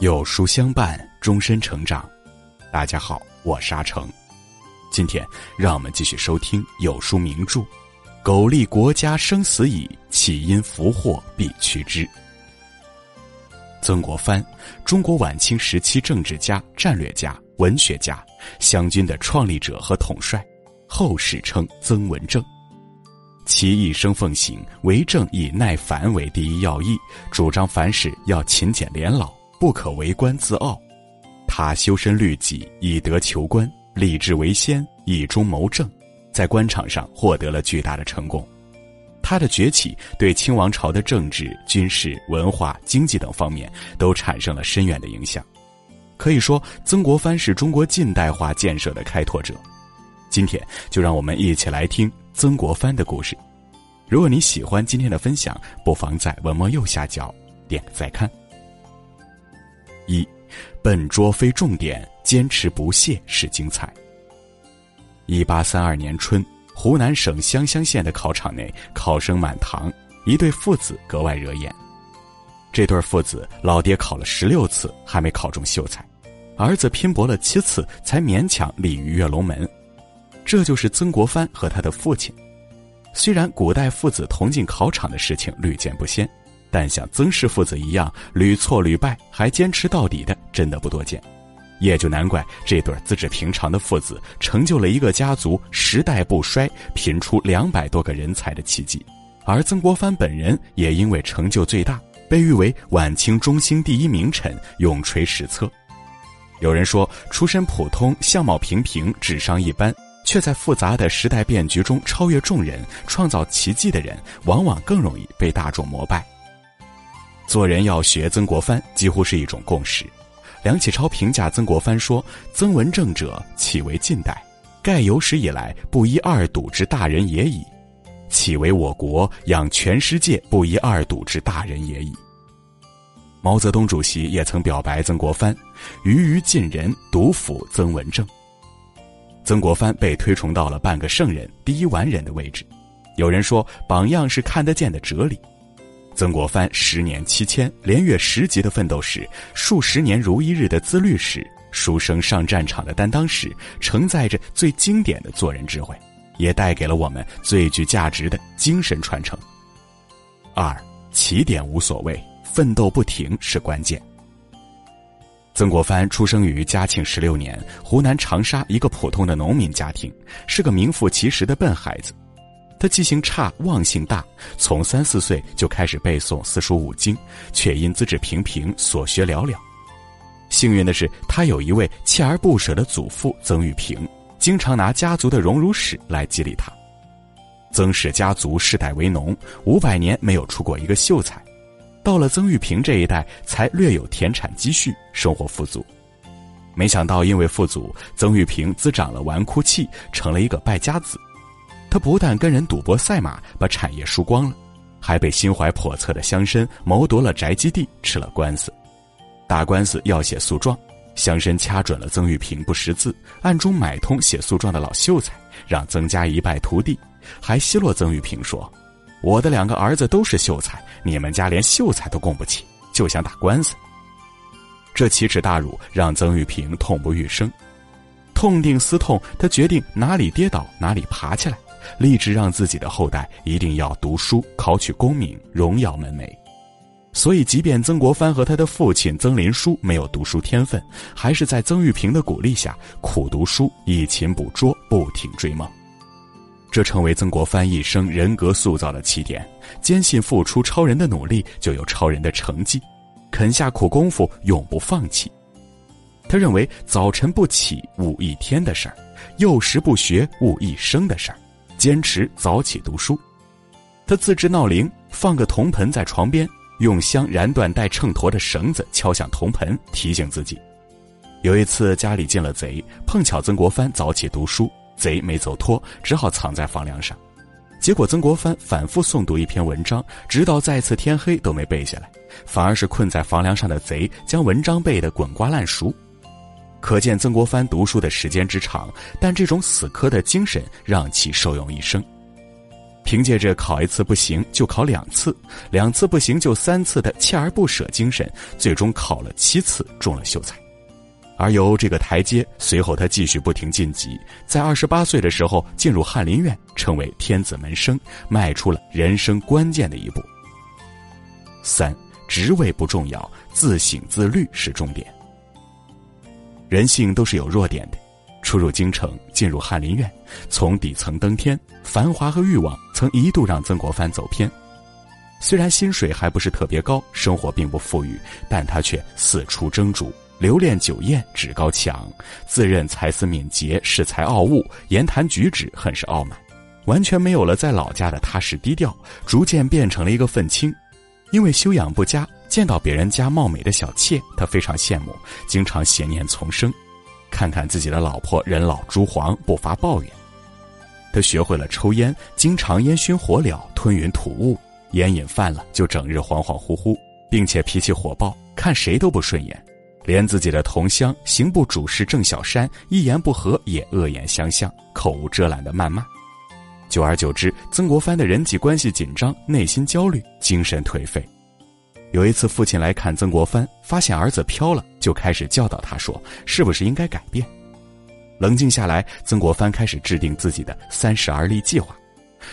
有书相伴，终身成长。大家好，我是阿成。今天让我们继续收听有书名著《苟利国家生死以，岂因福祸必趋之》。曾国藩，中国晚清时期政治家、战略家、文学家，湘军的创立者和统帅，后世称曾文正。其一生奉行为政以耐烦为第一要义，主张凡事要勤俭廉老。不可为官自傲，他修身律己以德求官，立志为先以忠谋政，在官场上获得了巨大的成功。他的崛起对清王朝的政治、军事、文化、经济等方面都产生了深远的影响。可以说，曾国藩是中国近代化建设的开拓者。今天就让我们一起来听曾国藩的故事。如果你喜欢今天的分享，不妨在文末右下角点个再看。一，笨拙非重点，坚持不懈是精彩。一八三二年春，湖南省湘乡县的考场内考生满堂，一对父子格外惹眼。这对父子老爹考了十六次还没考中秀才，儿子拼搏了七次才勉强立于跃龙门。这就是曾国藩和他的父亲。虽然古代父子同进考场的事情屡见不鲜。但像曾氏父子一样屡挫屡败还坚持到底的，真的不多见，也就难怪这对资质平常的父子成就了一个家族十代不衰、品出两百多个人才的奇迹。而曾国藩本人也因为成就最大，被誉为晚清中兴第一名臣，永垂史册。有人说，出身普通、相貌平平、智商一般，却在复杂的时代变局中超越众人、创造奇迹的人，往往更容易被大众膜拜。做人要学曾国藩，几乎是一种共识。梁启超评价曾国藩说：“曾文正者，岂为近代？盖有史以来不一二睹之大人也已。岂为我国养全世界不一二睹之大人也已。”毛泽东主席也曾表白曾国藩：“余于近人，独辅曾文正。”曾国藩被推崇到了半个圣人、第一完人的位置。有人说，榜样是看得见的哲理。曾国藩十年七千，连月十级的奋斗史，数十年如一日的自律史，书生上战场的担当史，承载着最经典的做人智慧，也带给了我们最具价值的精神传承。二，起点无所谓，奋斗不停是关键。曾国藩出生于嘉庆十六年，湖南长沙一个普通的农民家庭，是个名副其实的笨孩子。他记性差，忘性大，从三四岁就开始背诵四书五经，却因资质平平，所学寥寥。幸运的是，他有一位锲而不舍的祖父曾玉平，经常拿家族的荣辱史来激励他。曾氏家族世代为农，五百年没有出过一个秀才，到了曾玉平这一代才略有田产积蓄，生活富足。没想到因为富足，曾玉平滋长了纨绔气，成了一个败家子。他不但跟人赌博赛马，把产业输光了，还被心怀叵测的乡绅谋夺了宅基地，吃了官司。打官司要写诉状，乡绅掐准了曾玉平不识字，暗中买通写诉状的老秀才，让曾家一败涂地，还奚落曾玉平说：“我的两个儿子都是秀才，你们家连秀才都供不起，就想打官司。”这奇耻大辱让曾玉平痛不欲生，痛定思痛，他决定哪里跌倒哪里爬起来。立志让自己的后代一定要读书，考取功名，荣耀门楣。所以，即便曾国藩和他的父亲曾林书没有读书天分，还是在曾玉平的鼓励下苦读书，以勤补拙，不停追梦。这成为曾国藩一生人格塑造的起点。坚信付出超人的努力就有超人的成绩，肯下苦功夫，永不放弃。他认为早晨不起误一天的事儿，幼时不学误一生的事儿。坚持早起读书，他自制闹铃，放个铜盆在床边，用香燃断带秤砣的绳子，敲响铜盆，提醒自己。有一次家里进了贼，碰巧曾国藩早起读书，贼没走脱，只好藏在房梁上。结果曾国藩反复诵读一篇文章，直到再次天黑都没背下来，反而是困在房梁上的贼将文章背得滚瓜烂熟。可见曾国藩读书的时间之长，但这种死磕的精神让其受用一生。凭借着考一次不行就考两次，两次不行就三次的锲而不舍精神，最终考了七次中了秀才。而由这个台阶，随后他继续不停晋级，在二十八岁的时候进入翰林院，成为天子门生，迈出了人生关键的一步。三，职位不重要，自省自律是重点。人性都是有弱点的，初入京城，进入翰林院，从底层登天，繁华和欲望曾一度让曾国藩走偏。虽然薪水还不是特别高，生活并不富裕，但他却四处蒸煮。留恋酒宴，趾高气昂，自认才思敏捷，恃才傲物，言谈举止很是傲慢，完全没有了在老家的踏实低调，逐渐变成了一个愤青。因为修养不佳，见到别人家貌美的小妾，他非常羡慕，经常邪念丛生。看看自己的老婆人老珠黄，不乏抱怨。他学会了抽烟，经常烟熏火燎，吞云吐雾，烟瘾犯了就整日恍恍惚惚，并且脾气火爆，看谁都不顺眼。连自己的同乡刑部主事郑小山一言不合也恶言相向、口无遮拦的谩骂，久而久之，曾国藩的人际关系紧张，内心焦虑，精神颓废。有一次，父亲来看曾国藩，发现儿子飘了，就开始教导他说：“是不是应该改变？”冷静下来，曾国藩开始制定自己的三十而立计划。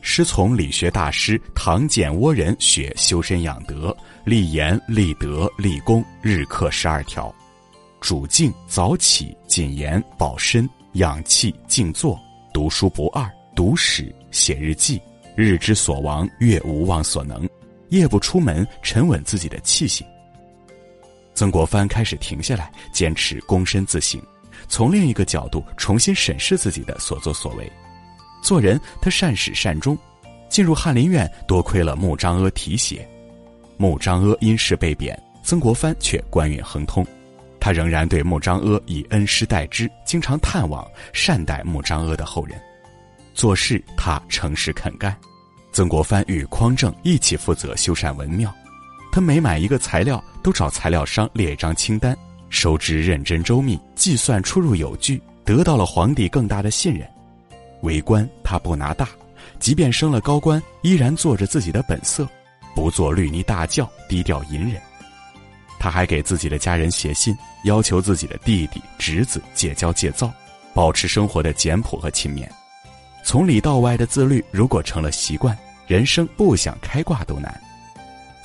师从理学大师唐俭窝人学修身养德，立言立德立功，日课十二条：主静早起，谨言保身，养气静坐，读书不二，读史写日记，日之所亡，月无忘所能，夜不出门，沉稳自己的气性。曾国藩开始停下来，坚持躬身自省，从另一个角度重新审视自己的所作所为。做人，他善始善终。进入翰林院，多亏了穆彰阿提携。穆彰阿因事被贬，曾国藩却官运亨通。他仍然对穆彰阿以恩师待之，经常探望，善待穆彰阿的后人。做事，他诚实肯干。曾国藩与匡正一起负责修缮文庙。他每买一个材料，都找材料商列一张清单，收支认真周密，计算出入有据，得到了皇帝更大的信任。为官，他不拿大，即便升了高官，依然做着自己的本色，不做绿泥大轿，低调隐忍。他还给自己的家人写信，要求自己的弟弟、侄子戒骄戒躁，保持生活的简朴和勤勉。从里到外的自律，如果成了习惯，人生不想开挂都难。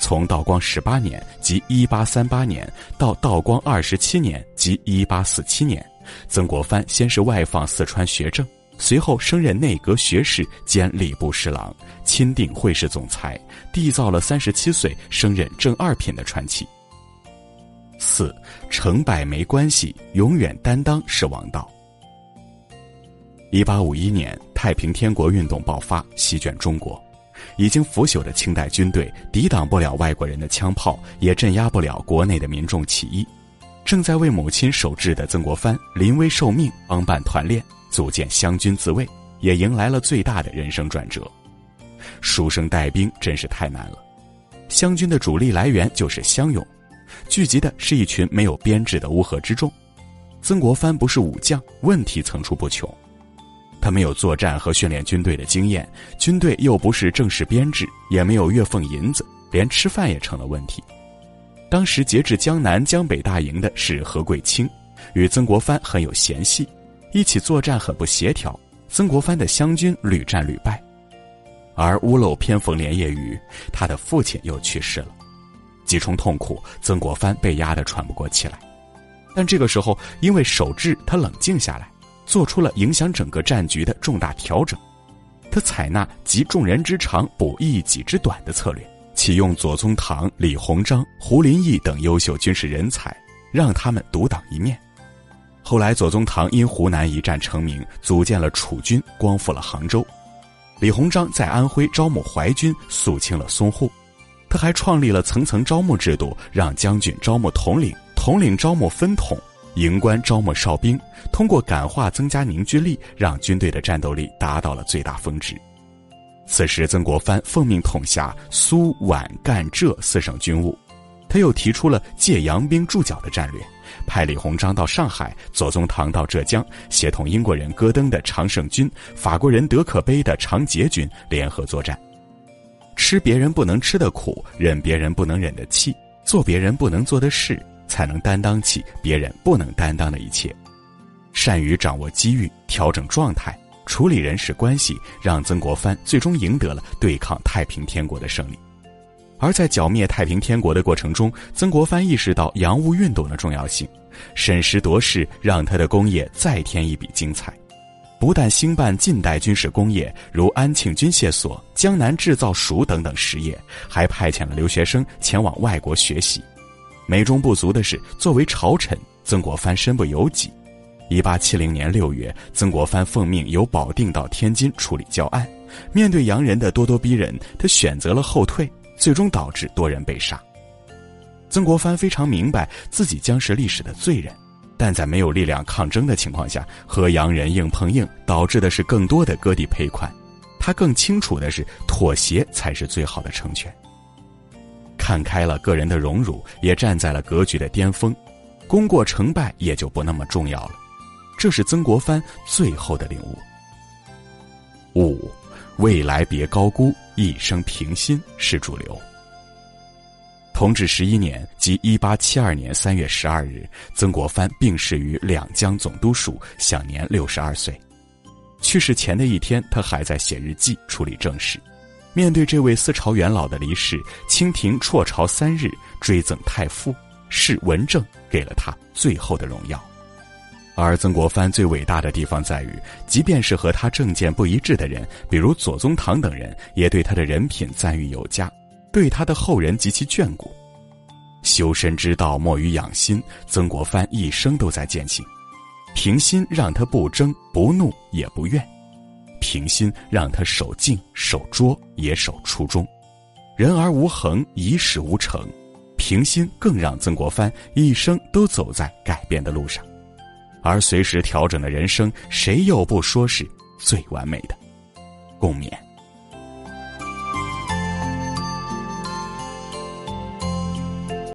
从道光十八年（即一八三八年）到道光二十七年（即一八四七年），曾国藩先是外放四川学政。随后升任内阁学士兼礼部侍郎，钦定会试总裁，缔造了三十七岁升任正二品的传奇。四成败没关系，永远担当是王道。一八五一年，太平天国运动爆发，席卷中国，已经腐朽的清代军队抵挡不了外国人的枪炮，也镇压不了国内的民众起义。正在为母亲守制的曾国藩临危受命，帮办团练。组建湘军自卫，也迎来了最大的人生转折。书生带兵真是太难了。湘军的主力来源就是湘勇，聚集的是一群没有编制的乌合之众。曾国藩不是武将，问题层出不穷。他没有作战和训练军队的经验，军队又不是正式编制，也没有月俸银子，连吃饭也成了问题。当时节制江南、江北大营的是何桂清，与曾国藩很有嫌隙。一起作战很不协调，曾国藩的湘军屡战屡败，而屋漏偏逢连夜雨，他的父亲又去世了，几重痛苦，曾国藩被压得喘不过气来。但这个时候，因为守制，他冷静下来，做出了影响整个战局的重大调整。他采纳集众人之长补一己之短的策略，启用左宗棠、李鸿章、胡林翼等优秀军事人才，让他们独当一面。后来，左宗棠因湖南一战成名，组建了楚军，光复了杭州。李鸿章在安徽招募淮军，肃清了淞沪。他还创立了层层招募制度，让将军招募统领，统领招募分统，营官招募哨兵。通过感化增加凝聚力，让军队的战斗力达到了最大峰值。此时，曾国藩奉命统辖苏皖赣浙四省军务，他又提出了借洋兵驻脚的战略。派李鸿章到上海，左宗棠到浙江，协同英国人戈登的常胜军、法国人德可悲的常捷军联合作战。吃别人不能吃的苦，忍别人不能忍的气，做别人不能做的事，才能担当起别人不能担当的一切。善于掌握机遇，调整状态，处理人事关系，让曾国藩最终赢得了对抗太平天国的胜利。而在剿灭太平天国的过程中，曾国藩意识到洋务运动的重要性，审时度势，让他的工业再添一笔精彩。不但兴办近代军事工业，如安庆军械所、江南制造署等等实业，还派遣了留学生前往外国学习。美中不足的是，作为朝臣，曾国藩身不由己。一八七零年六月，曾国藩奉命由保定到天津处理教案，面对洋人的咄咄逼人，他选择了后退。最终导致多人被杀。曾国藩非常明白自己将是历史的罪人，但在没有力量抗争的情况下，和洋人硬碰硬，导致的是更多的割地赔款。他更清楚的是，妥协才是最好的成全。看开了个人的荣辱，也站在了格局的巅峰，功过成败也就不那么重要了。这是曾国藩最后的领悟。五。未来别高估，一生平心是主流。同治十一年，即一八七二年三月十二日，曾国藩病逝于两江总督署，享年六十二岁。去世前的一天，他还在写日记，处理政事。面对这位思潮元老的离世，清廷辍朝三日，追赠太傅，谥文正，给了他最后的荣耀。而曾国藩最伟大的地方在于，即便是和他政见不一致的人，比如左宗棠等人，也对他的人品赞誉有加，对他的后人极其眷顾。修身之道，莫于养心。曾国藩一生都在践行。平心让他不争不怒也不怨，平心让他守静守拙也守初衷。人而无恒，一事无成。平心更让曾国藩一生都走在改变的路上。而随时调整的人生，谁又不说是最完美的？共勉。